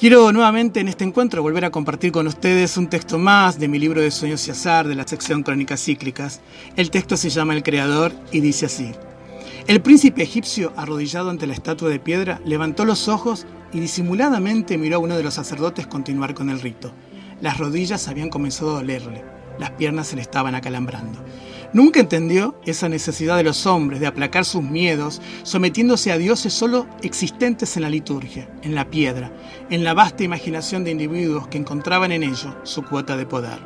Quiero nuevamente en este encuentro volver a compartir con ustedes un texto más de mi libro de Sueños y Azar de la sección Crónicas Cíclicas. El texto se llama El Creador y dice así. El príncipe egipcio, arrodillado ante la estatua de piedra, levantó los ojos y disimuladamente miró a uno de los sacerdotes continuar con el rito. Las rodillas habían comenzado a dolerle, las piernas se le estaban acalambrando. Nunca entendió esa necesidad de los hombres de aplacar sus miedos, sometiéndose a dioses solo existentes en la liturgia, en la piedra, en la vasta imaginación de individuos que encontraban en ello su cuota de poder.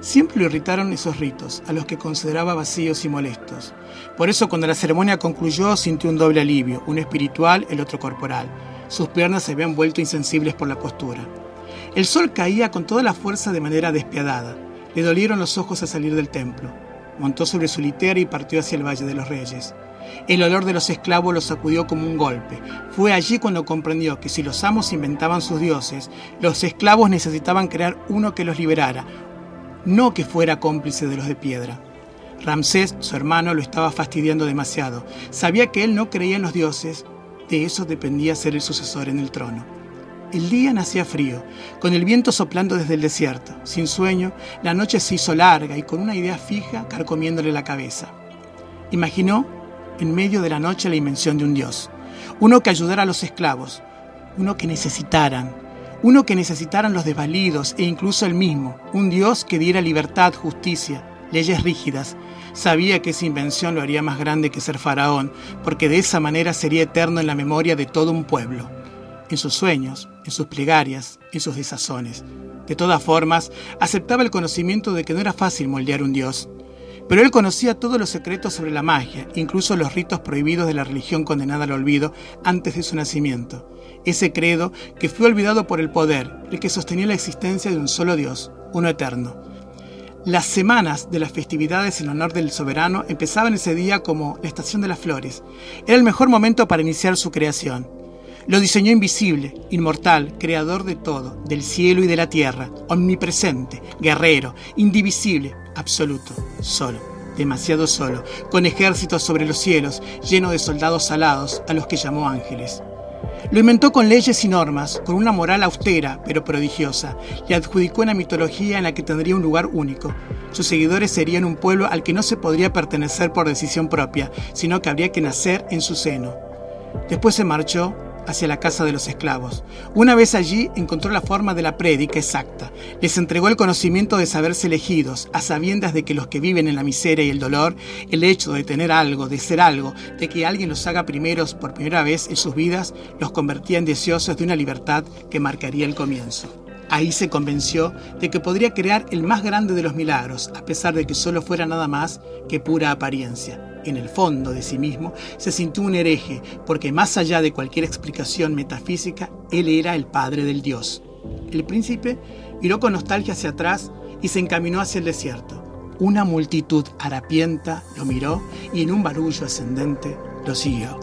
Siempre lo irritaron esos ritos, a los que consideraba vacíos y molestos. Por eso cuando la ceremonia concluyó sintió un doble alivio, uno espiritual, el otro corporal. Sus piernas se habían vuelto insensibles por la postura. El sol caía con toda la fuerza de manera despiadada. Le dolieron los ojos al salir del templo montó sobre su litera y partió hacia el Valle de los Reyes. El olor de los esclavos lo sacudió como un golpe. Fue allí cuando comprendió que si los amos inventaban sus dioses, los esclavos necesitaban crear uno que los liberara, no que fuera cómplice de los de piedra. Ramsés, su hermano, lo estaba fastidiando demasiado. Sabía que él no creía en los dioses, de eso dependía ser el sucesor en el trono. El día nacía frío, con el viento soplando desde el desierto. Sin sueño, la noche se hizo larga y con una idea fija carcomiéndole la cabeza. Imaginó en medio de la noche la invención de un dios, uno que ayudara a los esclavos, uno que necesitaran, uno que necesitaran los desvalidos e incluso él mismo, un dios que diera libertad, justicia, leyes rígidas. Sabía que esa invención lo haría más grande que ser faraón, porque de esa manera sería eterno en la memoria de todo un pueblo en sus sueños, en sus plegarias, en sus desazones. De todas formas, aceptaba el conocimiento de que no era fácil moldear un dios. Pero él conocía todos los secretos sobre la magia, incluso los ritos prohibidos de la religión condenada al olvido antes de su nacimiento. Ese credo que fue olvidado por el poder, el que sostenía la existencia de un solo Dios, uno eterno. Las semanas de las festividades en honor del soberano empezaban ese día como la estación de las flores. Era el mejor momento para iniciar su creación. Lo diseñó invisible, inmortal, creador de todo, del cielo y de la tierra, omnipresente, guerrero, indivisible, absoluto, solo, demasiado solo, con ejércitos sobre los cielos, lleno de soldados alados, a los que llamó ángeles. Lo inventó con leyes y normas, con una moral austera pero prodigiosa, y adjudicó una mitología en la que tendría un lugar único. Sus seguidores serían un pueblo al que no se podría pertenecer por decisión propia, sino que habría que nacer en su seno. Después se marchó hacia la casa de los esclavos. Una vez allí encontró la forma de la prédica exacta. Les entregó el conocimiento de saberse elegidos, a sabiendas de que los que viven en la miseria y el dolor, el hecho de tener algo, de ser algo, de que alguien los haga primeros por primera vez en sus vidas, los convertía en deseosos de una libertad que marcaría el comienzo. Ahí se convenció de que podría crear el más grande de los milagros, a pesar de que solo fuera nada más que pura apariencia en el fondo de sí mismo, se sintió un hereje, porque más allá de cualquier explicación metafísica, él era el padre del dios. El príncipe miró con nostalgia hacia atrás y se encaminó hacia el desierto. Una multitud harapienta lo miró y en un barullo ascendente lo siguió.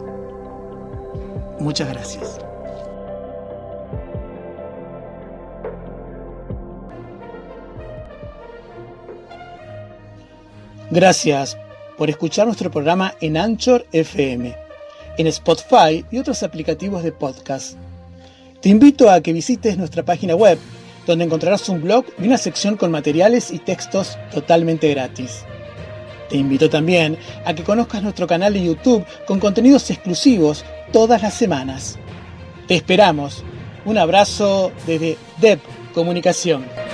Muchas gracias. Gracias por escuchar nuestro programa en Anchor FM, en Spotify y otros aplicativos de podcast. Te invito a que visites nuestra página web, donde encontrarás un blog y una sección con materiales y textos totalmente gratis. Te invito también a que conozcas nuestro canal de YouTube con contenidos exclusivos todas las semanas. Te esperamos. Un abrazo desde DEP Comunicación.